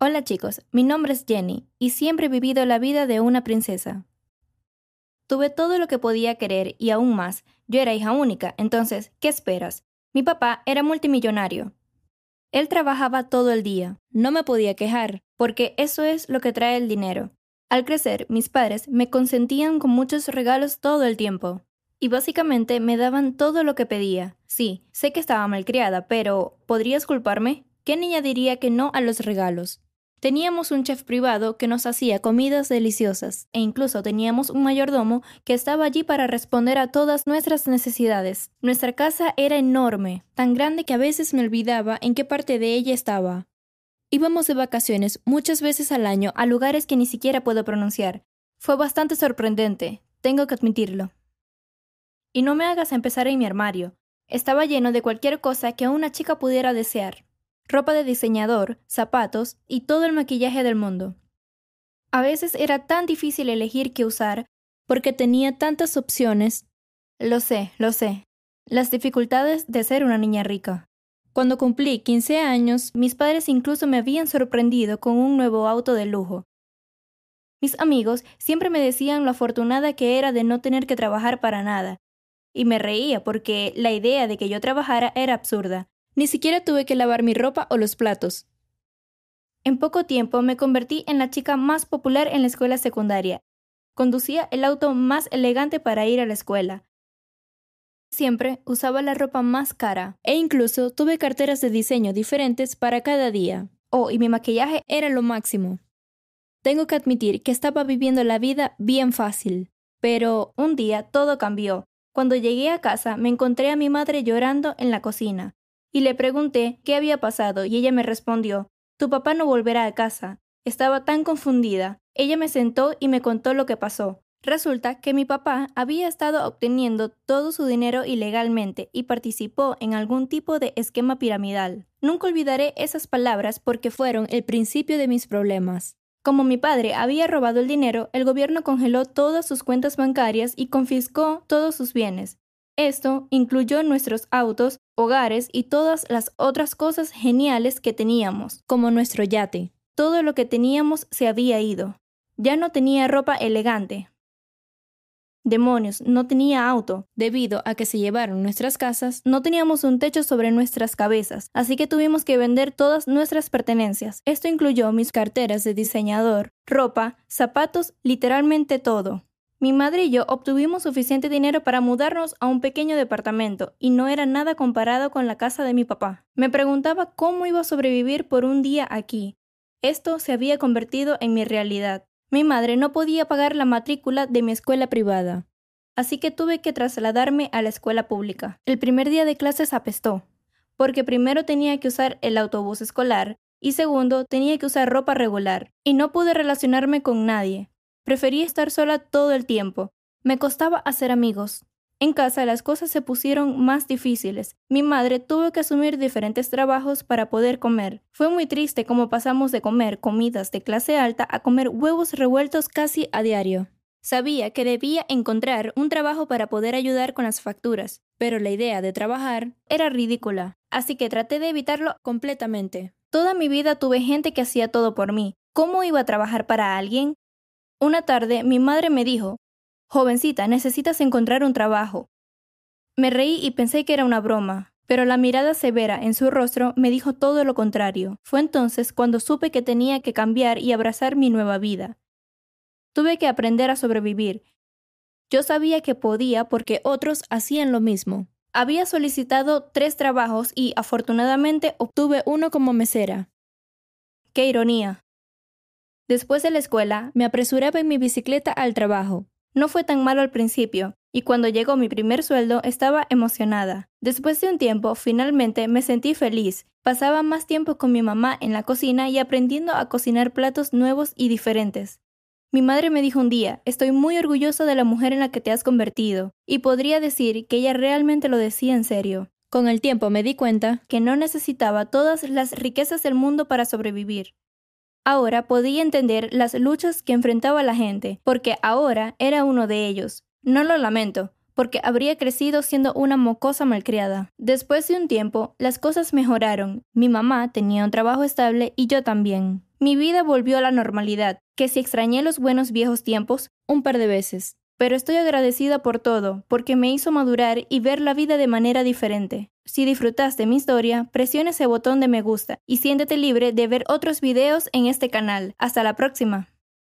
Hola chicos, mi nombre es Jenny y siempre he vivido la vida de una princesa. Tuve todo lo que podía querer y aún más. Yo era hija única, entonces, ¿qué esperas? Mi papá era multimillonario. Él trabajaba todo el día. No me podía quejar, porque eso es lo que trae el dinero. Al crecer, mis padres me consentían con muchos regalos todo el tiempo. Y básicamente me daban todo lo que pedía. Sí, sé que estaba malcriada, pero ¿podrías culparme? ¿Qué niña diría que no a los regalos? Teníamos un chef privado que nos hacía comidas deliciosas e incluso teníamos un mayordomo que estaba allí para responder a todas nuestras necesidades. Nuestra casa era enorme, tan grande que a veces me olvidaba en qué parte de ella estaba. Íbamos de vacaciones muchas veces al año a lugares que ni siquiera puedo pronunciar. Fue bastante sorprendente, tengo que admitirlo. Y no me hagas empezar en mi armario. Estaba lleno de cualquier cosa que una chica pudiera desear ropa de diseñador, zapatos y todo el maquillaje del mundo. A veces era tan difícil elegir qué usar porque tenía tantas opciones. Lo sé, lo sé. Las dificultades de ser una niña rica. Cuando cumplí 15 años, mis padres incluso me habían sorprendido con un nuevo auto de lujo. Mis amigos siempre me decían lo afortunada que era de no tener que trabajar para nada, y me reía porque la idea de que yo trabajara era absurda, ni siquiera tuve que lavar mi ropa o los platos. En poco tiempo me convertí en la chica más popular en la escuela secundaria. Conducía el auto más elegante para ir a la escuela. Siempre usaba la ropa más cara e incluso tuve carteras de diseño diferentes para cada día. Oh, y mi maquillaje era lo máximo. Tengo que admitir que estaba viviendo la vida bien fácil. Pero un día todo cambió. Cuando llegué a casa me encontré a mi madre llorando en la cocina y le pregunté qué había pasado y ella me respondió, Tu papá no volverá a casa. Estaba tan confundida. Ella me sentó y me contó lo que pasó. Resulta que mi papá había estado obteniendo todo su dinero ilegalmente y participó en algún tipo de esquema piramidal. Nunca olvidaré esas palabras porque fueron el principio de mis problemas. Como mi padre había robado el dinero, el gobierno congeló todas sus cuentas bancarias y confiscó todos sus bienes. Esto incluyó nuestros autos, hogares y todas las otras cosas geniales que teníamos, como nuestro yate. Todo lo que teníamos se había ido. Ya no tenía ropa elegante. Demonios, no tenía auto. Debido a que se llevaron nuestras casas, no teníamos un techo sobre nuestras cabezas, así que tuvimos que vender todas nuestras pertenencias. Esto incluyó mis carteras de diseñador, ropa, zapatos, literalmente todo. Mi madre y yo obtuvimos suficiente dinero para mudarnos a un pequeño departamento, y no era nada comparado con la casa de mi papá. Me preguntaba cómo iba a sobrevivir por un día aquí. Esto se había convertido en mi realidad. Mi madre no podía pagar la matrícula de mi escuela privada, así que tuve que trasladarme a la escuela pública. El primer día de clases apestó, porque primero tenía que usar el autobús escolar y segundo tenía que usar ropa regular, y no pude relacionarme con nadie. Prefería estar sola todo el tiempo. Me costaba hacer amigos. En casa las cosas se pusieron más difíciles. Mi madre tuvo que asumir diferentes trabajos para poder comer. Fue muy triste cómo pasamos de comer comidas de clase alta a comer huevos revueltos casi a diario. Sabía que debía encontrar un trabajo para poder ayudar con las facturas, pero la idea de trabajar era ridícula, así que traté de evitarlo completamente. Toda mi vida tuve gente que hacía todo por mí. ¿Cómo iba a trabajar para alguien? Una tarde mi madre me dijo, Jovencita, necesitas encontrar un trabajo. Me reí y pensé que era una broma, pero la mirada severa en su rostro me dijo todo lo contrario. Fue entonces cuando supe que tenía que cambiar y abrazar mi nueva vida. Tuve que aprender a sobrevivir. Yo sabía que podía porque otros hacían lo mismo. Había solicitado tres trabajos y afortunadamente obtuve uno como mesera. Qué ironía. Después de la escuela, me apresuraba en mi bicicleta al trabajo. No fue tan malo al principio, y cuando llegó mi primer sueldo estaba emocionada. Después de un tiempo, finalmente me sentí feliz. Pasaba más tiempo con mi mamá en la cocina y aprendiendo a cocinar platos nuevos y diferentes. Mi madre me dijo un día, estoy muy orgullosa de la mujer en la que te has convertido, y podría decir que ella realmente lo decía en serio. Con el tiempo me di cuenta que no necesitaba todas las riquezas del mundo para sobrevivir. Ahora podía entender las luchas que enfrentaba la gente, porque ahora era uno de ellos. No lo lamento, porque habría crecido siendo una mocosa malcriada. Después de un tiempo, las cosas mejoraron. Mi mamá tenía un trabajo estable y yo también. mi vida volvió a la normalidad, que si extrañé los buenos viejos tiempos, un par de veces. Pero estoy agradecida por todo, porque me hizo madurar y ver la vida de manera diferente. Si disfrutaste mi historia, presiona ese botón de me gusta y siéntete libre de ver otros videos en este canal. Hasta la próxima.